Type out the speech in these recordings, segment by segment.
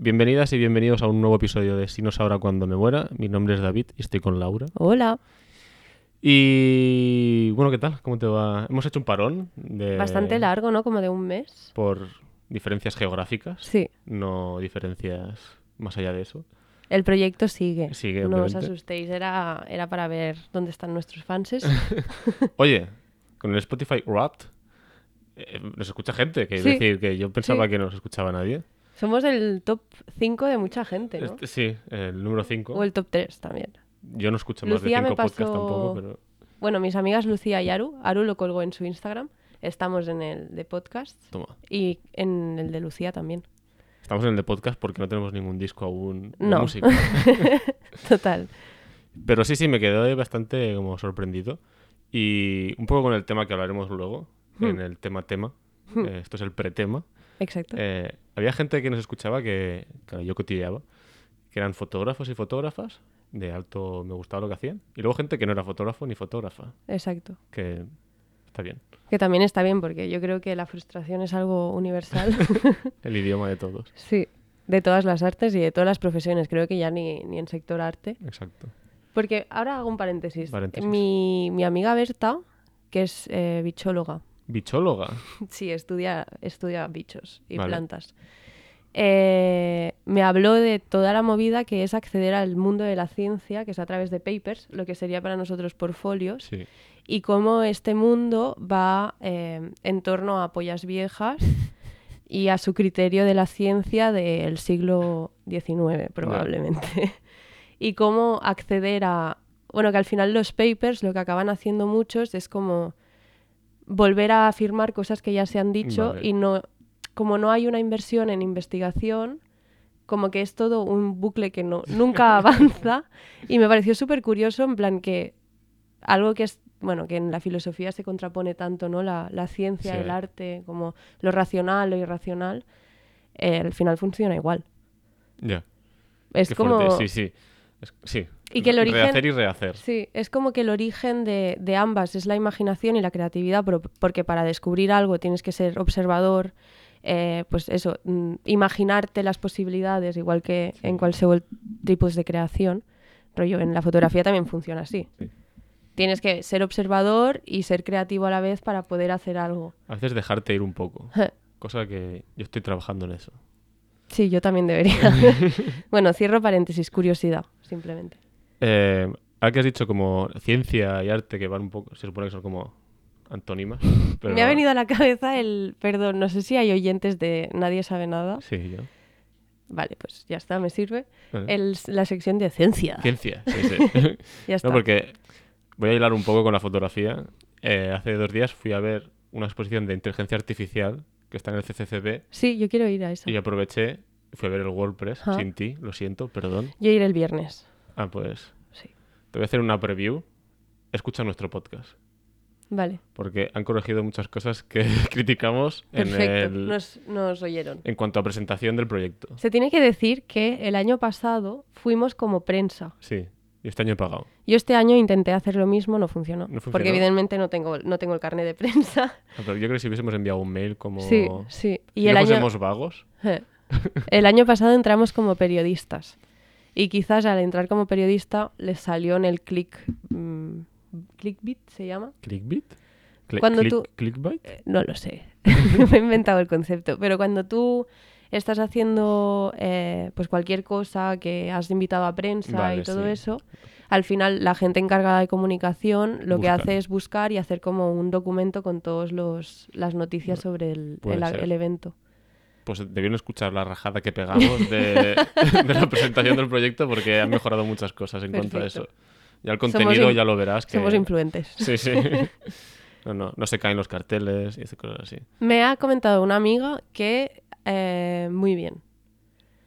Bienvenidas y bienvenidos a un nuevo episodio de Si no sabrá cuando me muera. Mi nombre es David y estoy con Laura. Hola. Y bueno, ¿qué tal? ¿Cómo te va? Hemos hecho un parón de... Bastante largo, ¿no? Como de un mes. por diferencias geográficas, Sí. no diferencias más allá de eso. El proyecto sigue. Sigue, no os asustéis, era, era para ver dónde están nuestros fanses. Oye, con el Spotify Wrapped eh, nos escucha gente, que es Sí. decir, que yo pensaba Sí. que no nos escuchaba nadie. Somos el top 5 de mucha gente, ¿no? Este- sí, el número 5. O el top 3 también. Yo no escucho más de me 5 podcasts pasó- tampoco, pero... Bueno, mis amigas Lucía y Aru, Aru lo colgó en su Instagram. Estamos en el de podcast Toma. y en el de Lucía también. Estamos en el de podcast porque no tenemos ningún disco aún de No. música. Total. Pero sí, sí, me quedé bastante como sorprendido. Y un poco con el tema que hablaremos luego, en Hmm. el tema-tema. Hmm. Eh, esto es el pretema. Exacto. Eh, había gente que nos escuchaba que, claro, yo cotilleaba, que eran fotógrafos y fotógrafas, de alto me gustaba lo que hacían. Y luego gente que no era fotógrafo ni fotógrafa, Exacto. que está bien. Que también está bien porque yo creo que la frustración es algo universal. El idioma de todos. Sí, de todas las artes y de todas las profesiones. Creo que ya ni, ni en sector arte. Exacto. Porque ahora hago un paréntesis. Paréntesis. Mi, mi amiga Berta, que es eh, bichóloga, Bichóloga. sí, estudia, estudia bichos y Vale. plantas, eh, me habló de toda la movida que es acceder al mundo de la ciencia, que es a través de papers, lo que sería para nosotros portfolios, Sí. y cómo este mundo va eh, en torno a pollas viejas y a su criterio de la ciencia del siglo XIX, probablemente. y cómo acceder a... Bueno, que al final los papers lo que acaban haciendo muchos es como volver a afirmar cosas que ya se han dicho Vale. y no... Como no hay una inversión en investigación, como que es todo un bucle que no, nunca avanza. y me pareció súper curioso, en plan que algo que es, bueno, que en la filosofía se contrapone tanto, ¿no? La, la ciencia, Sí. el arte, como lo racional, lo irracional, eh, al final funciona igual. Ya. Es Qué como... fuerte. Sí, sí. Es- sí. Y que el origen- Rehacer y rehacer. Sí, es como que el origen de, de ambas es la imaginación y la creatividad, pero- porque para descubrir algo tienes que ser observador, eh, pues eso, mm, imaginarte las posibilidades, igual que en cualquier tipos de creación. Rollo, en la fotografía también funciona así. Sí. Tienes que ser observador y ser creativo a la vez para poder hacer algo. A veces dejarte ir un poco. Cosa que yo estoy trabajando en eso. Sí, yo también debería. bueno, cierro paréntesis, curiosidad, simplemente. Eh, ahora que has dicho como ciencia y arte que van un poco, se supone que son como antónimas. Pero Me ha venido a la cabeza el, perdón, no sé si hay oyentes de Nadie sabe nada. Sí, yo. Vale, pues ya está, me sirve. Vale. El- la sección de ciencia. Ciencia, sí, sí. Ya está. no, porque voy a hilar un poco con la fotografía. Eh, hace dos días fui a ver una exposición de inteligencia artificial que está en el CCCB Sí, yo quiero ir a esa. y aproveché, fui a ver el WordPress sin ti, lo siento, perdón. Yo iré el viernes. Ah, pues Sí. te voy a hacer una preview. Escucha nuestro podcast. Vale, Porque han corregido muchas cosas que criticamos en, perfecto. el- Nos, nos oyeron. en cuanto a presentación del proyecto. Se tiene que decir que el año pasado fuimos como prensa. Sí, y este año he pagado. Yo este año intenté hacer lo mismo, no funcionó. ¿No funcionó? Porque evidentemente no tengo, no tengo el carnet de prensa. Ah, pero yo creo que si hubiésemos enviado un mail como... Sí, sí. Y si el año, vagos, el año pasado entramos como periodistas. Y quizás al entrar como periodista les salió en el click... mm, ¿Clickbit se llama? ¿clickbait? Cli- Cuando click- tú- ¿Clickbait? Eh, No lo sé. Me he inventado el concepto. Pero cuando tú estás haciendo eh, pues cualquier cosa que has invitado a prensa Vale, y todo sí. eso, al final la gente encargada de comunicación lo que hace es buscar y hacer como un documento con todas las noticias sobre el, el evento. Pues debieron escuchar la rajada que pegamos de, de la presentación del proyecto porque han mejorado muchas cosas en cuanto a eso. Ya el contenido ya lo verás que... Somos influentes. Sí, sí. No, no, no se caen los carteles y cosas así. Me ha comentado una amiga que eh, muy bien.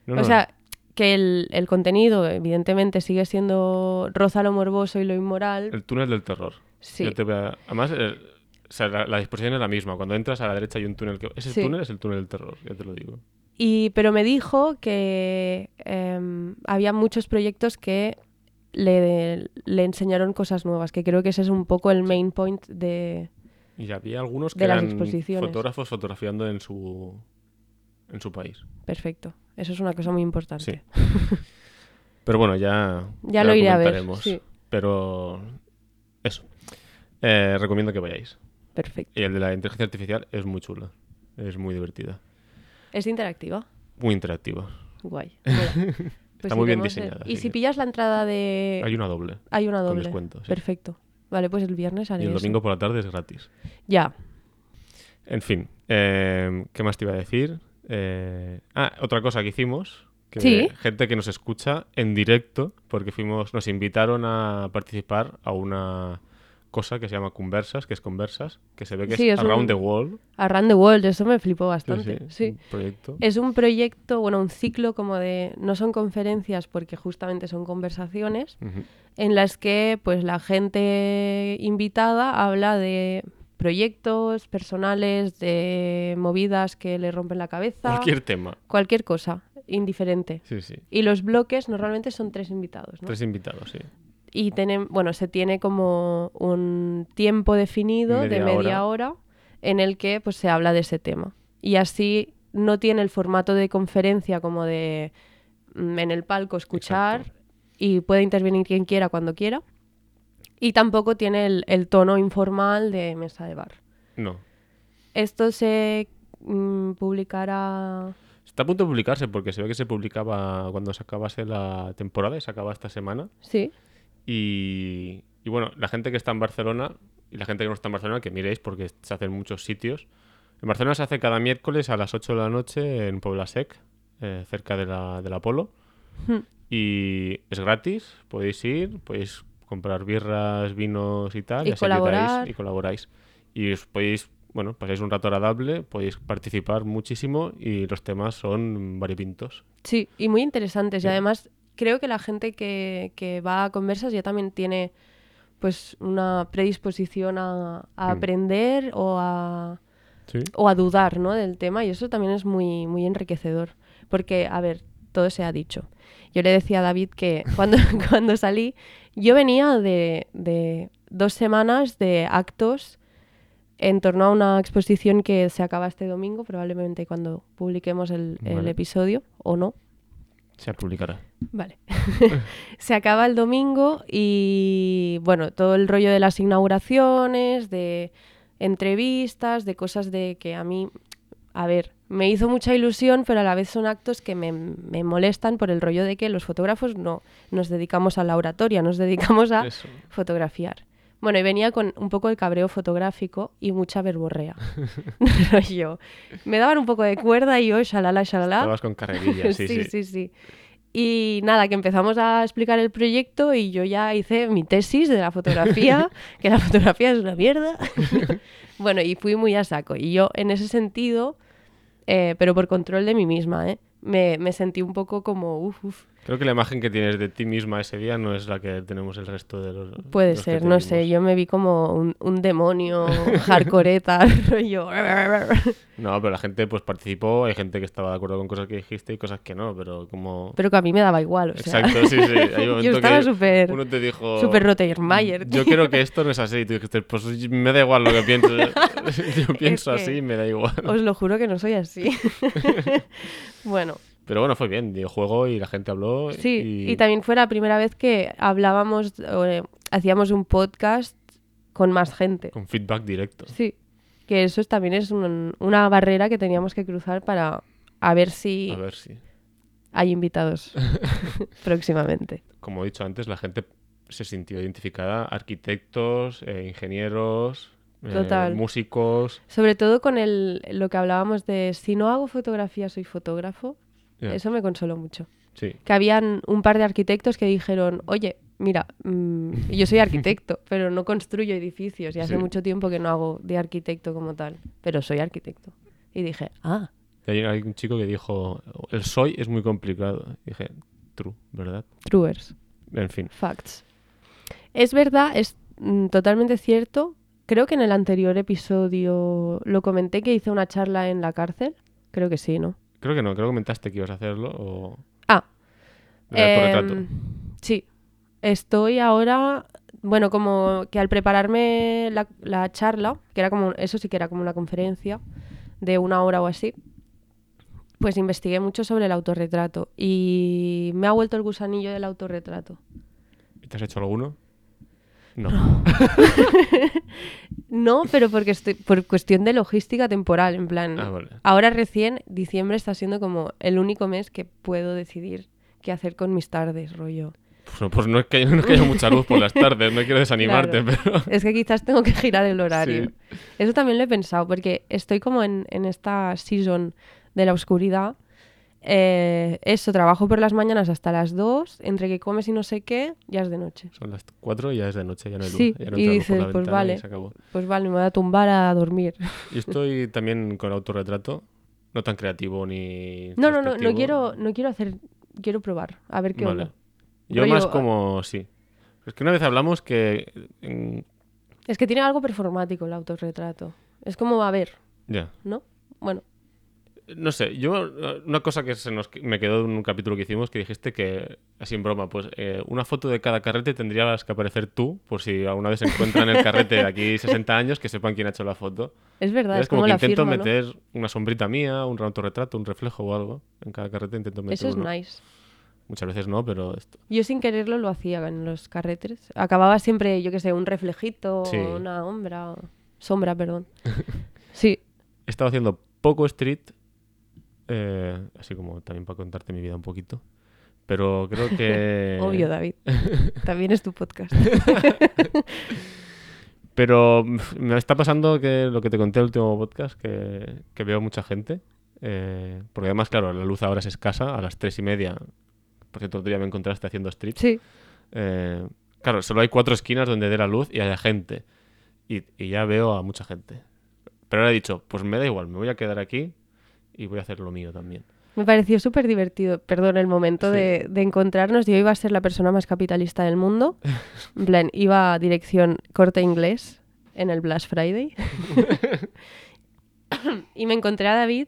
No, O sea, que el, el contenido evidentemente sigue siendo roza lo morboso y lo inmoral. el túnel del terror. Sí. Te a- Además, el- o sea, la, la disposición es la misma. Cuando entras a la derecha hay un túnel que... Ese Sí. túnel es el túnel del terror, ya te lo digo. Y, pero me dijo que em, había muchos proyectos que le, le enseñaron cosas nuevas, que creo que ese es un poco el main point de... Y había algunos que eran fotógrafos fotografiando en su en su país. Perfecto. Eso es una cosa muy importante. Sí. Pero bueno, ya, Ya lo iré a ver, sí. Pero eso. Eh, recomiendo que vayáis. Perfecto. Y el de la inteligencia artificial es muy chulo. Es muy divertida. ¿Es interactiva? Muy interactiva. Guay. Pues Está muy bien diseñada, Y si que- pillas la entrada de... Hay una doble. Hay una con doble. descuento, sí. Perfecto. Vale, pues el viernes haré Y el eso. domingo por la tarde es gratis. Ya. En fin, eh, ¿qué más te iba a decir? Eh, ah, otra cosa que hicimos, que Sí. gente que nos escucha en directo, porque fuimos, nos invitaron a participar a una cosa que se llama Conversas, que es Conversas, que se ve que Sí, es, es Around un- the World. Around the World, eso me flipó bastante. sí, Sí. un proyecto. Es un proyecto, bueno, un ciclo como de... No son conferencias porque justamente son conversaciones en las que pues la gente invitada habla de proyectos personales, de movidas que le rompen la cabeza, Cualquier tema. cualquier cosa, indiferente. Sí, sí. Y los bloques normalmente son tres invitados, ¿no? Tres invitados, sí. Y tienen, bueno, se tiene como un tiempo definido de Media hora. en el que pues se habla de ese tema. Y así no tiene el formato de conferencia como de mm, en el palco escuchar Exacto. y puede intervenir quien quiera cuando quiera. Y tampoco tiene el, el tono informal de mesa de bar. No. Esto se mm, publicará... Está a punto de publicarse porque se ve que se publicaba cuando se acabase la temporada y se acaba esta semana. Sí, Y, y bueno, la gente que está en Barcelona y la gente que no está en Barcelona, que miréis porque se hace en muchos sitios. En Barcelona se hace cada miércoles a las 8 de la noche en Puebla Sec, eh, cerca de la, del Apolo. Hmm. Y es gratis, podéis ir, podéis comprar birras, vinos y tal. Y colaborar. y colaboráis. Y os podéis, bueno, pasáis un rato agradable, podéis participar muchísimo y los temas son variopintos. Sí, y muy interesantes. Sí. Y además creo que la gente que, que va a conversas ya también tiene pues una predisposición a, a Mm. aprender o a, Sí. o a dudar ¿no? del tema y eso también es muy, muy enriquecedor. Porque, a ver, todo se ha dicho. Yo le decía a David que cuando, cuando salí, yo venía de, de dos semanas de actos en torno a una exposición que se acaba este domingo, probablemente cuando publiquemos el, el episodio, o no. Se publicará. Vale. se acaba el domingo y bueno, todo el rollo de las inauguraciones, de entrevistas, de cosas de que a mí, a ver, me hizo mucha ilusión, pero a la vez son actos que me, me molestan por el rollo de que los fotógrafos no nos dedicamos a la oratoria, nos dedicamos a Eso. fotografiar. Bueno, y venía con un poco el cabreo fotográfico y mucha verborrea. rollo. Me daban un poco de cuerda y yo, shalala, shalala. Estabas con carrerilla, sí, sí. sí, sí. Y nada, que empezamos a explicar el proyecto y yo ya hice mi tesis de la fotografía, que la fotografía es una mierda. bueno, y fui muy a saco. Y yo en ese sentido, eh, pero por control de mí misma, ¿eh? me, me sentí un poco como, uff, uff. Creo que la imagen que tienes de ti misma ese día no es la que tenemos el resto de los. Puede los ser, no sé, yo me vi como un, un demonio hardcoreta, rollo. No, pero la gente pues participó, hay gente que estaba de acuerdo con cosas que dijiste y cosas que no, pero como. Pero que a mí me daba igual, o sea. Exacto, sí, sí. Hay un yo estaba súper Uno te dijo. súper Rottermeier. Yo quiero que esto no es así. Y tú dijiste, pues me da igual lo que pienso. Yo pienso que- así y me da igual. Os lo juro que no soy así. bueno, Pero bueno, fue bien. Dio juego y la gente habló. sí, y... también fue la primera vez que hablábamos, o, eh, hacíamos un podcast con más gente. Con feedback directo. Sí, que eso es- también es un- una barrera que teníamos que cruzar para a ver si A ver si. hay invitados próximamente. Como he dicho antes, la gente se sintió identificada. Arquitectos, eh, ingenieros, eh, Total. músicos. Sobre todo con el, lo que hablábamos de si no hago fotografía soy fotógrafo. Eso me consoló mucho. Sí. que habían un par de arquitectos que dijeron, oye, mira, mm, yo soy arquitecto, pero no construyo edificios y hace Sí. mucho tiempo que no hago de arquitecto como tal, pero soy arquitecto. Y dije, ah, Y hay, hay un chico que dijo, el soy es muy complicado. Y dije, true, ¿verdad? truers, En fin. facts. Es verdad, es mm, totalmente cierto. Creo que en el anterior episodio lo comenté que hice una charla en la cárcel. Creo que sí, ¿no? Creo que no, creo que comentaste que ibas a hacerlo o... Ah. Em, sí, estoy ahora, bueno, como que al prepararme la, la charla, que era como, eso sí que era como una conferencia de una hora o así, pues investigué mucho sobre el autorretrato y me ha vuelto el gusanillo del autorretrato. ¿Y ¿Te has hecho alguno? No. No, pero porque estoy por cuestión de logística temporal, en plan. Ah, vale. Ahora recién, diciembre está siendo como el único mes que puedo decidir qué hacer con mis tardes, rollo. Pues, no- pues no, es que, no es que haya mucha luz por las tardes, no quiero desanimarte, pero... Es que quizás tengo que girar el horario. Sí. Eso también lo he pensado, porque estoy como en, en esta season de la oscuridad. Eh, eso, trabajo por las mañanas hasta las 2, entre que comes y no sé qué, ya es de noche. Son las 4 y ya es de noche, ya no hay luz. Sí, ya no y por dices, la pues vale. y se acabó. Pues vale, me voy a tumbar a dormir. Yo estoy también con autorretrato, no tan creativo ni... No, no, no, no quiero, no quiero hacer, quiero probar, a ver qué Vale. onda. Yo más como... Sí. Es que una vez hablamos que... Es que tiene algo performático el autorretrato. Es como, a ver, Ya. ¿no? Bueno, No sé, yo una cosa que se nos me quedó en un capítulo que hicimos que dijiste que, así en broma, pues eh, una foto de cada carrete tendrías que aparecer tú, por si alguna vez se encuentran el carrete de aquí 60 años, que sepan quién ha hecho la foto. es verdad, es es como, como, que la intento firma, ¿no? meter una sombrita mía, un autorretrato, un reflejo o algo. En cada carrete intento meter Eso es uno. nice. Muchas veces no, pero esto. Yo sin quererlo lo hacía en los carretes. Acababa siempre, yo qué sé, un reflejito, Sí. una sombra, sombra, perdón. Sí, He estado haciendo poco street, eh, así como también para contarte mi vida un poquito. Pero creo que... obvio, David. También es tu podcast. Pero me está pasando que lo que te conté en el último podcast, que, que veo mucha gente. eh, porque además, claro, la luz ahora es escasa, a las tres y media. Por cierto, otro día me encontraste haciendo street. Sí, Eh, claro, solo hay cuatro esquinas donde dé la luz y haya gente. Y, y ya veo a mucha gente. Pero ahora he dicho, pues me da igual, me voy a quedar aquí y voy a hacer lo mío también. me pareció súper divertido, perdón, el momento Sí. de, de encontrarnos. Yo iba a ser la persona más capitalista del mundo. En plan, iba a dirección corte inglés en el Black Friday. y me encontré a David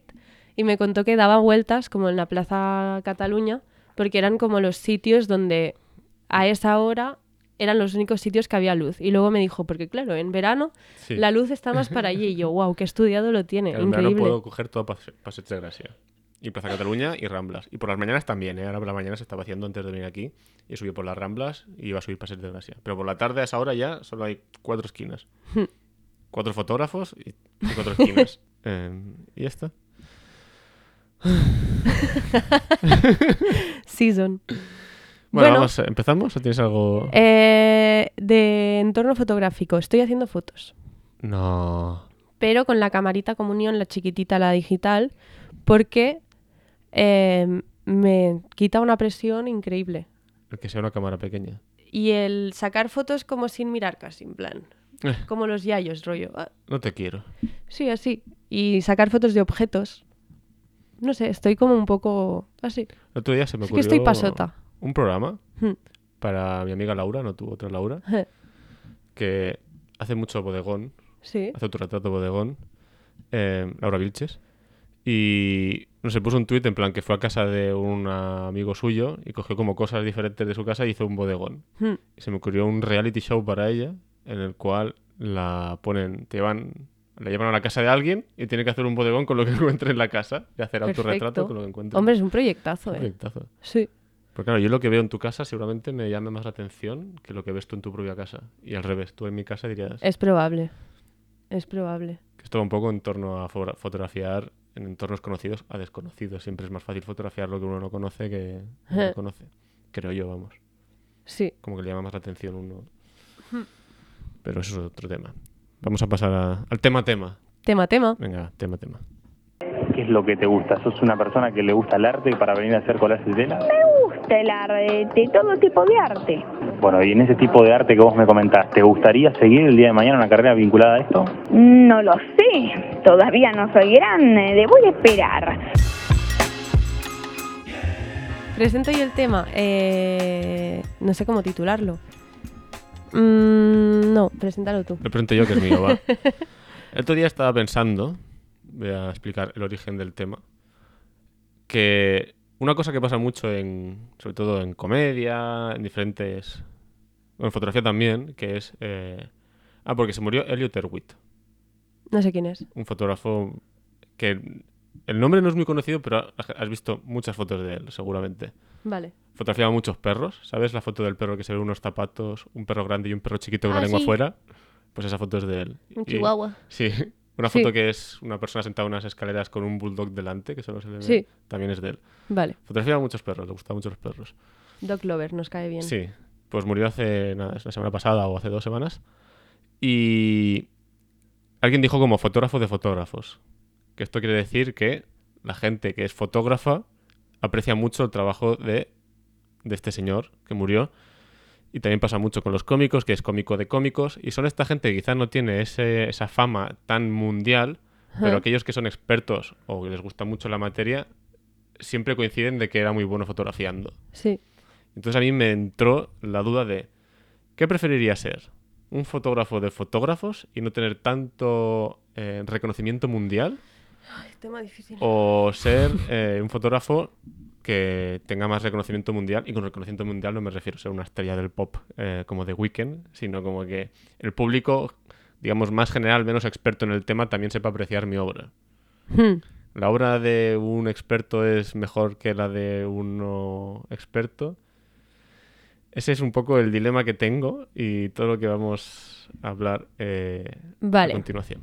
y me contó que daba vueltas como en la Plaza Cataluña, porque eran como los sitios donde a esa hora eran los únicos sitios que había luz. Y luego me dijo, porque claro, en verano Sí. la luz está más para allí. Y yo, wow, qué estudiado lo tiene. Claro, en verano puedo coger todo Pase- Passeig de Gracia. Y Plaza Cataluña y Ramblas. Y por las mañanas también, ¿eh? Ahora por la mañana se estaba haciendo antes de venir aquí. Y subí por las Ramblas y iba a subir Passeig de Gracia. Pero por la tarde a esa hora ya solo hay cuatro esquinas. cuatro fotógrafos y, y cuatro esquinas. Eh, y ya está. Season. Bueno, Bueno. vamos, ¿empezamos o tienes algo...? Eh, de entorno fotográfico. Estoy haciendo fotos. No... Pero con la camarita comunión, la chiquitita, la digital, porque eh, me quita una presión increíble. El que sea una cámara pequeña. Y el sacar fotos como sin mirar casi, en plan. Eh. Como los yayos, rollo. Ah, No te quiero. sí, así. Y sacar fotos de objetos. No sé, estoy como un poco así. El otro día se me Es que ocurrió... estoy pasota. Un programa Hmm. para mi amiga Laura, no tú, otra Laura, que hace mucho bodegón, Sí. hace autorretrato bodegón, eh, Laura Vilches, y no sé, puso un tuit en plan que fue a casa de un amigo suyo y cogió como cosas diferentes de su casa y hizo un bodegón. Hmm. Y se me ocurrió un reality show para ella en el cual la ponen, te llevan, la llevan a la casa de alguien y tiene que hacer un bodegón con lo que encuentre en la casa y hacer autorretrato Perfecto. con lo que encuentre. Hombre, es un proyectazo, Un ¿eh? proyectazo. Sí. Porque claro, yo lo que veo en tu casa seguramente me llame más la atención que lo que ves tú en tu propia casa. Y al revés, tú en mi casa dirías Es probable. Es probable. que esto va un poco en torno a fotografiar en entornos conocidos a desconocidos. Siempre es más fácil fotografiar lo que uno no conoce que lo que Ajá. conoce. Creo yo, vamos. Sí. Como que le llama más la atención uno. Pero eso es otro tema. Vamos a pasar a- al tema tema. Tema, tema. Venga, tema tema. ¿Qué es lo que te gusta? ¿Sos una persona que le gusta el arte para venir a hacer collages de tela? Gusta el arte, todo tipo de arte. Bueno, y en ese tipo de arte que vos me comentás, ¿te gustaría seguir el día de mañana una carrera vinculada a esto? No lo sé, todavía no soy grande, debo de esperar. Presento yo el tema. Eh, no sé cómo titularlo. Mm, no, preséntalo tú. Le pregunto yo que es mío, va. El otro día estaba pensando, voy a explicar el origen del tema, que una cosa que pasa mucho en, sobre todo en comedia, en diferentes, en fotografía también, que es, eh, ah, porque se murió Elliot Erwitt, No sé quién es. un fotógrafo que El nombre no es muy conocido, pero has visto muchas fotos de él, seguramente. Vale. Fotografiaba muchos perros, ¿sabes? La foto del perro que se ve unos zapatos, un perro grande y un perro chiquito con Ah, la lengua sí. fuera. Pues esa foto es de él. Un Y- chihuahua. Sí, una Sí. foto que es una persona sentada en unas escaleras con un bulldog delante, que solo se le ve. Sí. También es de él. Vale. Fotografiaba muchos perros, le gustaban mucho los perros. Dog Lover, nos cae bien. Sí, pues murió hace nada, la semana pasada o hace dos semanas. Y alguien dijo como fotógrafo de fotógrafos. Que esto quiere decir que la gente que es fotógrafa aprecia mucho el trabajo de, de este señor que murió. Y también pasa mucho con los cómicos, que es cómico de cómicos. Y son esta gente que quizás no tiene ese- esa fama tan mundial, pero aquellos que son expertos o que les gusta mucho la materia, siempre coinciden de que era muy bueno fotografiando. Sí. Entonces a mí me entró la duda de, ¿qué preferiría ser? ¿Un fotógrafo de fotógrafos y no tener tanto eh, reconocimiento mundial? Tema difícil. ¿O ser eh, un fotógrafo que tenga más reconocimiento mundial? Y con reconocimiento mundial no me refiero a ser una estrella del pop eh, como The Weeknd, sino como que el público, digamos, más general, menos experto en el tema, también sepa apreciar mi obra. Hmm. ¿La obra de un experto es mejor que la de un no experto? Ese es un poco el dilema que tengo y todo lo que vamos a hablar eh, a Vale. continuación.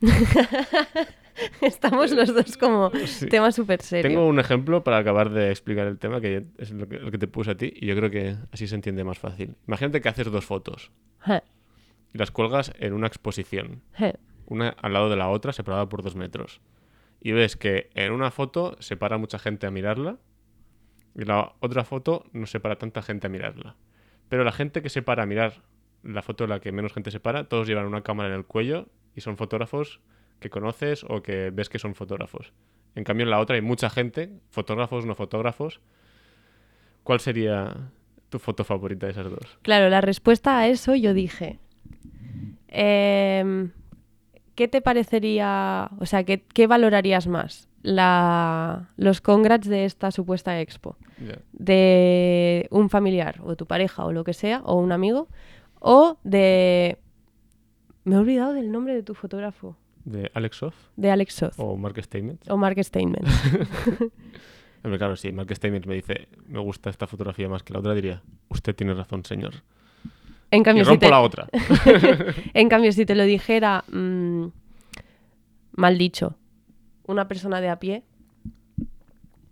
Estamos los dos como Sí. tema súper serio. Tengo un ejemplo para acabar de explicar el tema, que es lo que, lo que te puse a ti, y yo creo que así se entiende más fácil. Imagínate que haces dos fotos y las cuelgas en una exposición, una al lado de la otra, separada por dos metros. Y ves que en una foto se para mucha gente a mirarla y la otra foto no se para tanta gente a mirarla. Pero la gente que se para a mirar la foto en la que menos gente se para, todos llevan una cámara en el cuello y son fotógrafos que conoces o que ves que son fotógrafos. En cambio, en la otra hay mucha gente, fotógrafos, no fotógrafos. ¿Cuál sería tu foto favorita de esas dos? Claro, la respuesta a eso yo dije, em, ¿qué te parecería, o sea, qué, qué valorarías más? La, los congrats de esta supuesta expo, de un familiar o tu pareja o lo que sea, o un amigo, o de... Me he olvidado del nombre de tu fotógrafo, ¿De Alex Soff de Alex Soth o Mark Statement? o Mark Steinman. Hombre, claro, si Mark Statement me dice, me gusta esta fotografía más que la otra, diría, usted tiene razón, señor. En Y cambio, si rompo te, la otra. en cambio, si te lo dijera, mm, mal dicho, una persona de a pie,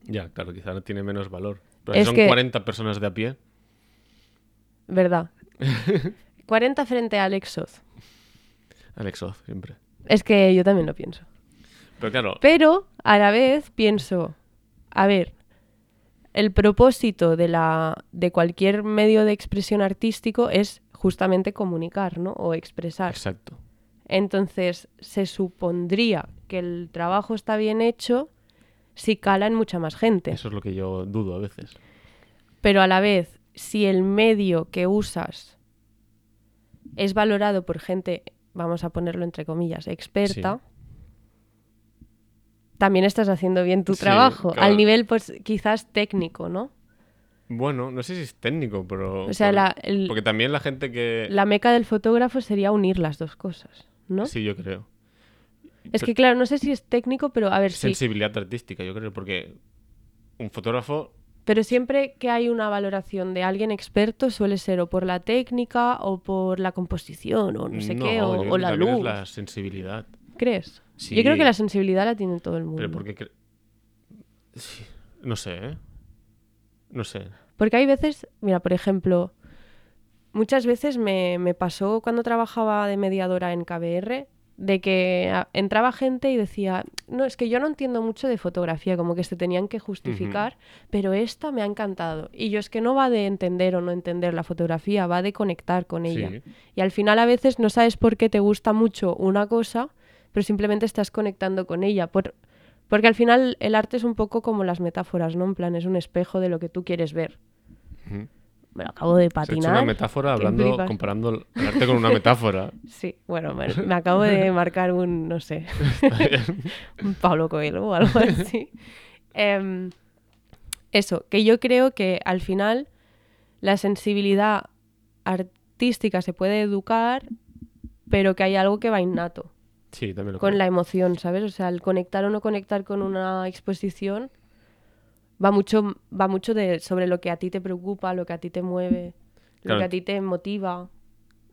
ya, claro, quizá no tiene menos valor. Pero Es si son que- 40 personas de a pie, ¿verdad? 40 frente a Alex Soth. Alex Soth, siempre. Es que yo también lo pienso. Pero claro, Pero a la vez pienso, a ver, el propósito de, la, de cualquier medio de expresión artístico es justamente comunicar, ¿no? O expresar. exacto. Entonces, se supondría que el trabajo está bien hecho si cala en mucha más gente. Eso es lo que yo dudo a veces. Pero a la vez, si el medio que usas es valorado por gente, vamos a ponerlo entre comillas, experta, también estás haciendo bien tu Sí, trabajo, claro. al nivel pues quizás técnico, ¿no? Bueno, no sé si es técnico, pero... O sea, por- la, el- Porque también la gente que... la meca del fotógrafo sería unir las dos cosas, ¿no? Sí, yo creo. es que claro, no sé si es técnico, pero a ver si... Sensibilidad artística, yo creo, porque un fotógrafo... Pero siempre que hay una valoración de alguien experto suele ser o por la técnica o por la composición o no sé qué, o, la luz. es la sensibilidad. ¿Crees? Sí. Yo creo que la sensibilidad la tiene todo el mundo. Pero porque... cre- Sí, No sé, ¿eh? No sé. Porque hay veces, mira, por ejemplo, muchas veces me, me pasó cuando trabajaba de mediadora en KBR, de que entraba gente y decía, no, es que yo no entiendo mucho de fotografía, como que se tenían que justificar, pero esta me ha encantado. Y yo es que no va de entender o no entender la fotografía, va de conectar con ella. Sí. Y al final a veces no sabes por qué te gusta mucho una cosa, pero simplemente estás conectando con ella. Por- porque al final el arte es un poco como las metáforas, ¿no? En plan, es un espejo de lo que tú quieres ver. Me lo acabo de Se ha hecho patinar. una metáfora hablando, comparando el arte con una metáfora. Sí, bueno, me, me acabo de marcar un, no sé, un Pablo Coelho o algo así. Em, eso, que yo creo que al final la sensibilidad artística se puede educar, pero que hay algo que va innato. Sí, también lo con creo. la emoción, ¿sabes? O sea, el conectar o no conectar con una exposición va mucho, va mucho de, sobre lo que a ti te preocupa, lo que a ti te mueve, lo que a ti te motiva,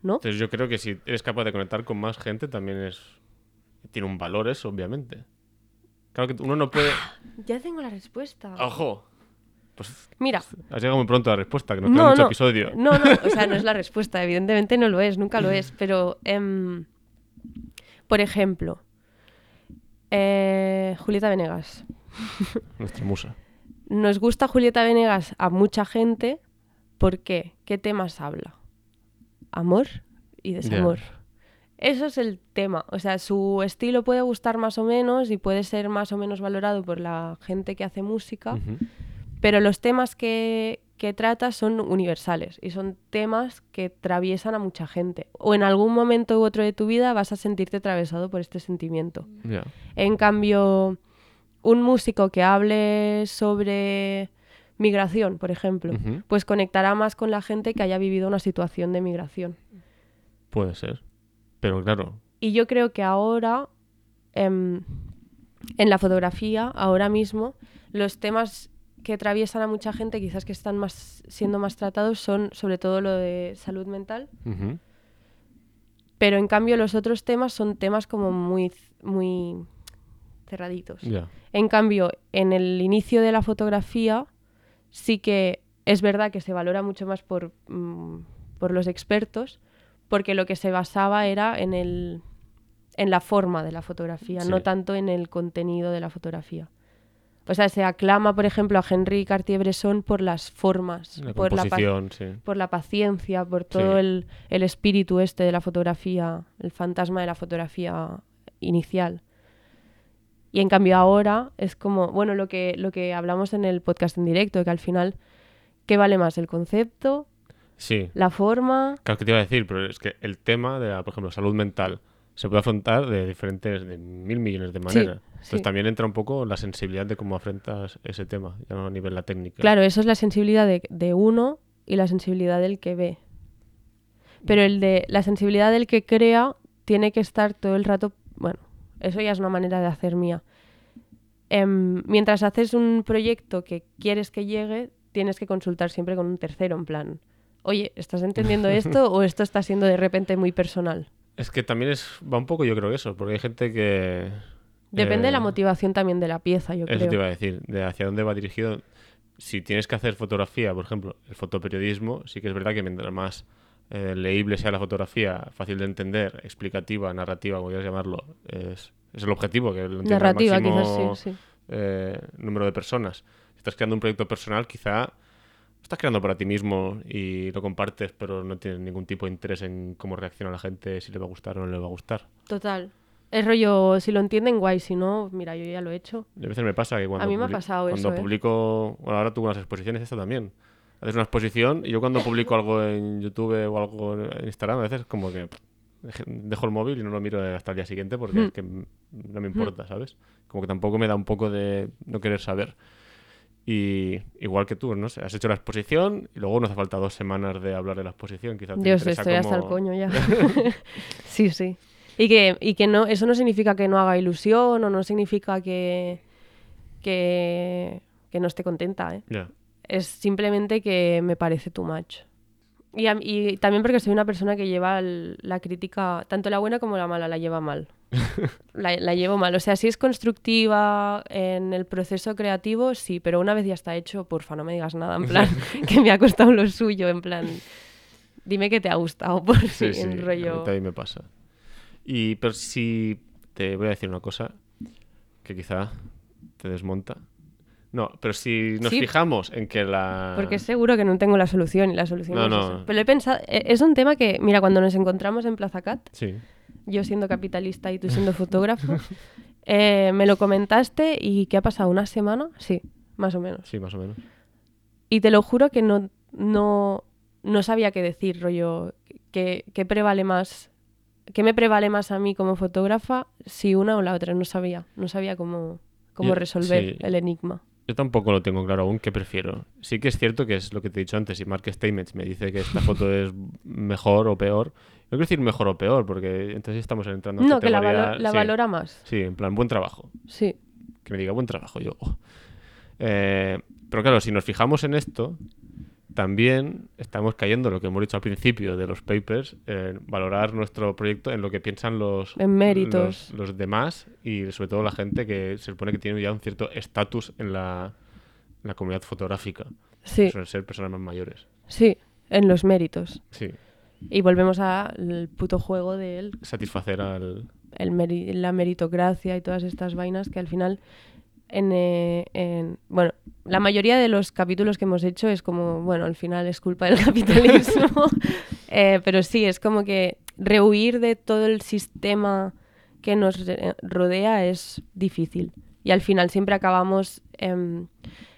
¿no? Entonces yo creo que si eres capaz de conectar con más gente también es... Tiene un valor eso, obviamente. Claro que uno no puede... Ya tengo la respuesta. ¡Ojo! Pues Mira, has llegado muy pronto a la respuesta, que nos queda no, mucho no, episodio. no, no, o sea, no es la respuesta, evidentemente no lo es, nunca lo es, pero, em, por ejemplo, eh, Julieta Venegas. Nuestra musa. Nos gusta Julieta Venegas a mucha gente, ¿por qué? ¿Qué temas habla? Amor y desamor. Eso es el tema. O sea, su estilo puede gustar más o menos y puede ser más o menos valorado por la gente que hace música, pero los temas que, que trata son universales y son temas que atraviesan a mucha gente. O en algún momento u otro de tu vida vas a sentirte atravesado por este sentimiento. En cambio, un músico que hable sobre migración, por ejemplo, pues conectará más con la gente que haya vivido una situación de migración. Puede ser. Pero claro, Y yo creo que ahora, em, en la fotografía, ahora mismo, los temas que atraviesan a mucha gente, quizás que están más, siendo más tratados, son sobre todo lo de salud mental. Pero en cambio los otros temas son temas como muy, muy cerraditos. En cambio, en el inicio de la fotografía sí que es verdad que se valora mucho más por, mm, por los expertos, porque lo que se basaba era en, el, en la forma de la fotografía, Sí. no tanto en el contenido de la fotografía. O sea, se aclama, por ejemplo, a Henri Cartier-Bresson por las formas, La por, la sí. por la paciencia, por todo Sí. el, el espíritu este de la fotografía, el fantasma de la fotografía inicial. Y en cambio ahora es como, bueno, lo que, lo que hablamos en el podcast en directo, que al final, ¿qué vale más? ¿El concepto? Sí. ¿La forma? Claro que te iba a decir, pero es que el tema de, la, por ejemplo, salud mental se puede afrontar de diferentes, de mil millones de maneras. Entonces sí. también entra un poco la sensibilidad de cómo afrontas ese tema, ya no a nivel la técnica. Claro, eso es la sensibilidad de, de uno y la sensibilidad del que ve. Pero el de la sensibilidad del que crea tiene que estar todo el rato, bueno, eso ya es una manera de hacer mía. Em, mientras haces un proyecto que quieres que llegue, tienes que consultar siempre con un tercero, en plan, oye, ¿estás entendiendo esto o esto está siendo de repente muy personal? Es que también es, va un poco, yo creo, eso, porque hay gente que... Depende de la eh, motivación también de la pieza, yo Eso creo. te iba a decir, de hacia dónde va dirigido. Si tienes que hacer fotografía, por ejemplo, el fotoperiodismo, sí que es verdad que mientras más eh, leíble sea la fotografía, fácil de entender, explicativa, narrativa, como quieras llamarlo, es, es el objetivo, que lo entienda el Narrativa, máximo, quizás sí, sí. eh, número de personas. Si estás creando un proyecto personal, quizá estás creando para ti mismo y lo compartes, pero no tienes ningún tipo de interés en cómo reacciona la gente, si le va a gustar o no le va a gustar. Total. Es rollo, si lo entienden, guay, si no, mira, yo ya lo he hecho. Y a veces me pasa que cuando, A mí me ha publi- pasado cuando eso, ¿eh? publico, bueno, ahora tú con las exposiciones esto también. Haces una exposición y yo cuando publico algo en YouTube o algo en Instagram, a veces como que dejo el móvil y no lo miro hasta el día siguiente porque Hmm. es que m- no me importa, ¿sabes? Como que tampoco me da un poco de no querer saber. Y igual que tú, no has hecho la exposición y luego no hace falta dos semanas de hablar de la exposición, quizás te Dios, interesa estoy hasta el coño ya. sí, sí. Y que, y que no, eso no significa que no haga ilusión o no significa que, que, que no esté contenta, ¿eh? Ya. Es simplemente que me parece too much. Y, a- y también porque soy una persona que lleva el- la crítica, tanto la buena como la mala, la lleva mal. la, la llevo mal. O sea, si es constructiva en el proceso creativo, sí, pero una vez ya está hecho, porfa, no me digas nada, en plan, que me ha costado lo suyo, en plan, dime que te ha gustado, por Sí, si sí, en a mí rollo... me pasa. Y, pero si te voy a decir una cosa que quizá te desmonta. No, pero si nos Sí. fijamos en que la... Porque seguro que no tengo la solución y la solución No, es no. Pero he pensado, e- es un tema que, mira, cuando nos encontramos en Plaza Cat, Sí, yo siendo capitalista y tú siendo fotógrafo, eh, me lo comentaste y ¿qué ha pasado? ¿Una semana? Sí, más o menos. sí, más o menos. Y te lo juro que no, no, no sabía qué decir, rollo, que, que prevale más, que me prevale más a mí como fotógrafa si una o la otra, no sabía, no sabía cómo, cómo resolver sí. el enigma. Yo tampoco lo tengo claro aún qué prefiero. Sí que es cierto que es lo que te he dicho antes. Si Mark Statements me dice que esta foto es mejor o peor, no quiero decir mejor o peor, porque entonces estamos entrando en No, que la, valo- la sí, valora más. Sí, en plan, buen trabajo. Sí. Que me diga buen trabajo. Yo. oh. Eh, pero claro, si nos fijamos en esto, también estamos cayendo en lo que hemos dicho al principio de los papers, valorar nuestro proyecto en lo que piensan los, En méritos. los, los demás y sobre todo la gente que se supone que tiene ya un cierto estatus en la, en la comunidad fotográfica. Sí, Suelen ser personas más mayores. sí, en los méritos. Sí, Y volvemos al puto juego de él, satisfacer al... el meri- la meritocracia y todas estas vainas que al final, en, eh, en- bueno, la mayoría de los capítulos que hemos hecho es como, bueno, al final es culpa del capitalismo, Eh, pero sí, es como que rehuir de todo el sistema que nos re- rodea es difícil. Y al final siempre acabamos, em,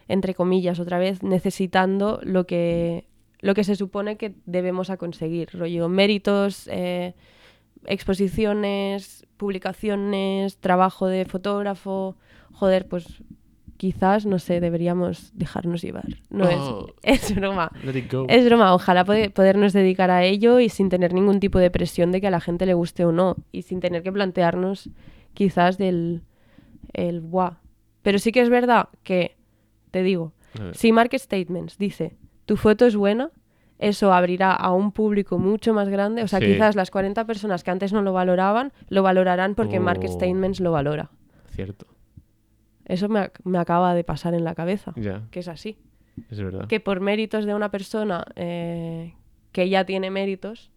entre comillas, otra vez, necesitando lo que, lo que se supone que debemos a conseguir. Rollo, méritos, eh, exposiciones, publicaciones, trabajo de fotógrafo. Joder, pues quizás, no sé, deberíamos dejarnos llevar. No Oh. es, es broma. Let it go. Es broma, ojalá pode- podernos dedicar a ello y sin tener ningún tipo de presión de que a la gente le guste o no. Y sin tener que plantearnos quizás del el guau. Pero sí que es verdad que, te digo, si Market Statements dice tu foto es buena, eso abrirá a un público mucho más grande. O sea, Sí. quizás las 40 personas que antes no lo valoraban, lo valorarán porque Market Oh. Statements lo valora. Cierto. Eso me, me acaba de pasar en la cabeza, que es así. es verdad. Que por méritos de una persona eh, que ya tiene méritos,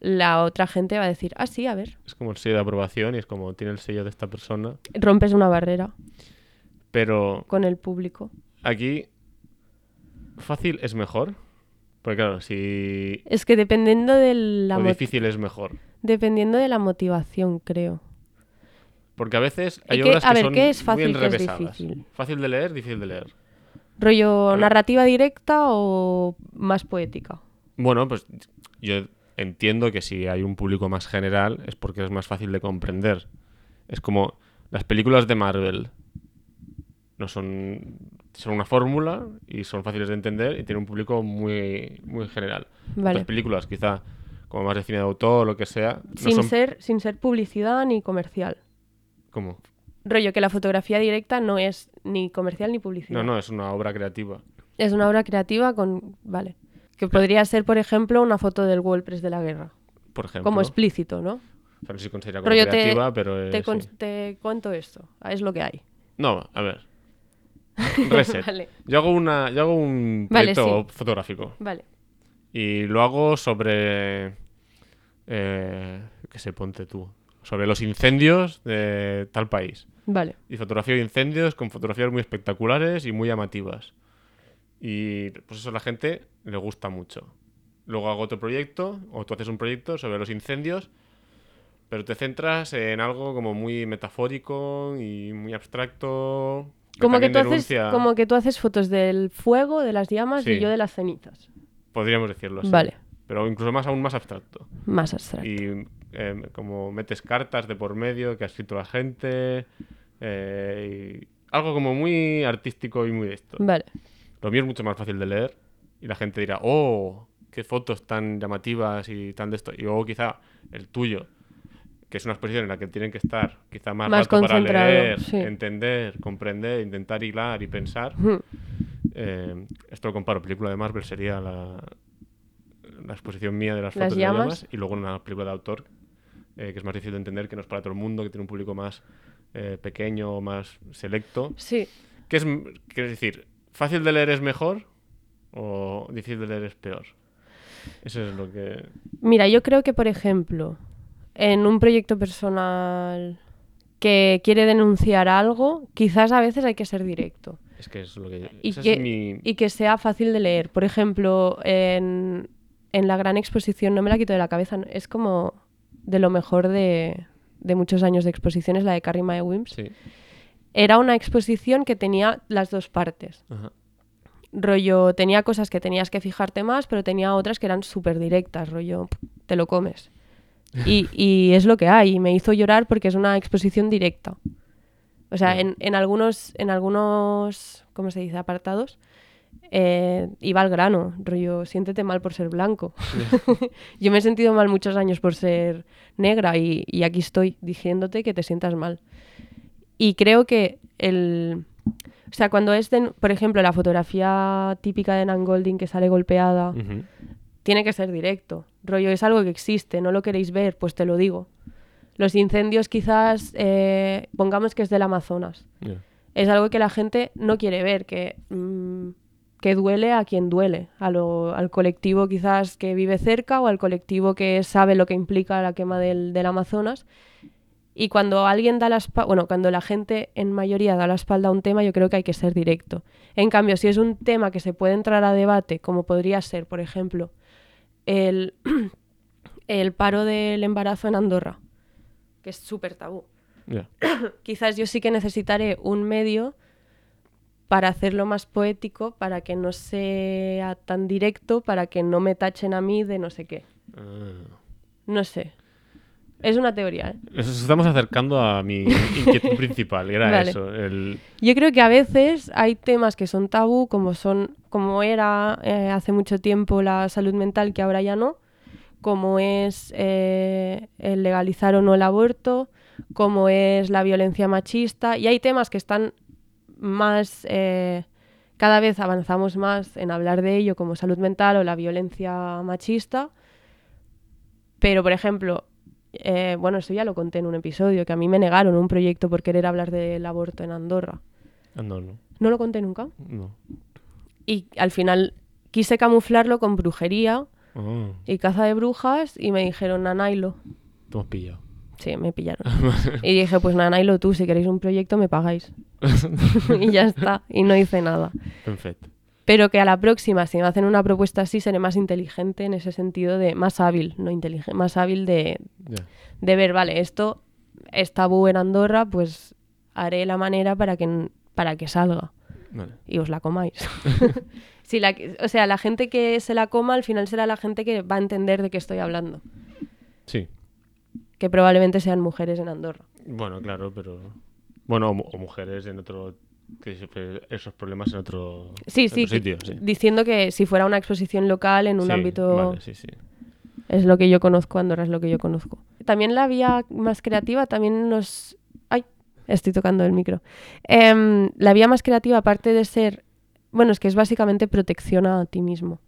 la otra gente va a decir, ah, sí, a ver, Es como el sello de aprobación y es como tiene el sello de esta persona. rompes una barrera Pero con el público. aquí fácil es mejor. Porque claro, si... Es que dependiendo de la, o difícil es mejor. dependiendo de la motivación, creo. Porque a veces hay ¿Y qué- obras a que ver, son qué es fácil, muy es difícil? Fácil de leer, difícil de leer. ¿Rollo narrativa directa o más poética? Bueno, pues yo entiendo que si hay un público más general es porque es más fácil de comprender. Es como las películas de Marvel. No son, son una fórmula y son fáciles de entender y tienen un público muy, muy general. Vale. Otras películas, quizá como más de cine de autor o lo que sea, no sin, son ser, sin ser publicidad ni comercial. Rollo que la fotografía directa no es ni comercial ni publicidad. No, no, es una obra creativa. Es una obra creativa con... Vale. Que podría ser, por ejemplo, una foto del WordPress de la guerra. Por ejemplo. Como explícito, ¿no? O sea, no sé si considera como Rollo, te- creativa, pero te, sí. con- te cuento esto. Es lo que hay. No, a ver. Reset. Vale. Yo hago una, yo hago un Vale, proyecto fotográfico Vale. y lo hago sobre, eh, qué sé, ponte tú, sobre los incendios de tal país. Vale. Y fotografía de incendios con fotografías muy espectaculares y muy llamativas. Y pues eso a la gente le gusta mucho. Luego hago otro proyecto, o tú haces un proyecto sobre los incendios, pero te centras en algo como muy metafórico y muy abstracto. Como que, tú haces, como que tú haces fotos del fuego, de las llamas y yo de las cenizas. Podríamos decirlo así. Vale. Pero incluso más aún más abstracto. Más abstracto. Y eh, como metes cartas de por medio que ha escrito la gente. eh, y algo como muy artístico y muy de esto. Vale. Lo mío es mucho más fácil de leer. Y la gente dirá, oh, qué fotos tan llamativas y tan de esto. Y luego quizá el tuyo, que es una exposición en la que tienen que estar quizá más, Más rato para leer, sí. entender, comprender, intentar hilar y pensar. Eh, esto lo comparo. Película de Marvel sería la, la exposición mía de las Las fotos de llamas y luego una película de autor eh, que es más difícil de entender, que no es para todo el mundo, que tiene un público más eh, pequeño, más selecto. Sí. ¿Qué es, quiero decir, fácil de leer es mejor o difícil de leer es peor? Eso es lo que... Mira, yo creo que, por ejemplo, en un proyecto personal que quiere denunciar algo, quizás a veces hay que ser directo. Es que es lo que... Y que, es mi... y que sea fácil de leer. Por ejemplo, en, en la gran exposición, no me la quito de la cabeza, es como de lo mejor de, de muchos años de exposiciones, la de Carrie Mae Wims. Sí. Era una exposición que tenía las dos partes. Ajá. Rollo, tenía cosas que tenías que fijarte más, pero tenía otras que eran súper directas, rollo, te lo comes. Y, y es lo que hay, y me hizo llorar porque es una exposición directa. O sea, en, en algunos, en algunos, ¿cómo se dice? Apartados, eh, iba al grano, rollo, siéntete mal por ser blanco. Yo me he sentido mal muchos años por ser negra y, y aquí estoy diciéndote que te sientas mal. Y creo que el... O sea, cuando es, de- por ejemplo, la fotografía típica de Nan Golding que sale golpeada, Ujú. tiene que ser directo. Rollo, es algo que existe, no lo queréis ver, pues te lo digo. Los incendios quizás, eh, pongamos que es del Amazonas. Ya. Es algo que la gente no quiere ver, que, mm, que duele a quien duele, a lo- al colectivo quizás que vive cerca o al colectivo que sabe lo que implica la quema del, del Amazonas. Y cuando alguien da la espalda, bueno, cuando la gente en mayoría da la espalda a un tema, yo creo que hay que ser directo. En cambio, si es un tema que se puede entrar a debate, como podría ser, por ejemplo, el, el paro del embarazo en Andorra, que es súper tabú. Ya. Quizás yo sí que necesitaré un medio para hacerlo más poético, para que no sea tan directo, para que no me tachen a mí de no sé qué. Ah. No sé. Es una teoría, ¿eh? Nos estamos acercando a mi inquietud principal, era Vale. eso. El... Yo creo que a veces hay temas que son tabú, como son, como era eh, hace mucho tiempo la salud mental, que ahora ya no, como es eh, el legalizar o no el aborto, como es la violencia machista, y hay temas que están más, eh, cada vez avanzamos más en hablar de ello, como salud mental o la violencia machista, pero por ejemplo, eh, bueno, eso ya lo conté en un episodio, que a mí me negaron un proyecto por querer hablar del aborto en Andorra. Ah, no, no. No lo conté nunca. no. Y al final quise camuflarlo con brujería Ah, y caza de brujas y me dijeron, Nanailo. te hemos pillado. Sí, me pillaron. y dije, pues Nanailo, tú, si queréis un proyecto me pagáis. y ya está. Y no hice nada. Perfecto. Pero que a la próxima, si me hacen una propuesta así, seré más inteligente en ese sentido de más hábil, no inteligente, más hábil de, de ver, vale, esto es tabú en Andorra, pues haré la manera para que, para que salga. Vale. y os la comáis. Si la, o sea, la gente que se la coma al final será la gente que va a entender de qué estoy hablando. Sí. Que probablemente sean mujeres en Andorra. Bueno, claro, pero. Bueno, o, mu- o mujeres en otro. que esos problemas en otro, Sí, en sí, otro sitio. Sí. diciendo que si fuera una exposición local en un Sí, ámbito Vale, sí, sí. es lo que yo conozco, Andorra es lo que yo conozco. También la vía más creativa también nos... ¡Ay! Estoy tocando el micro. Em, la vía más creativa, aparte de ser... Bueno, es que es básicamente protección a ti mismo.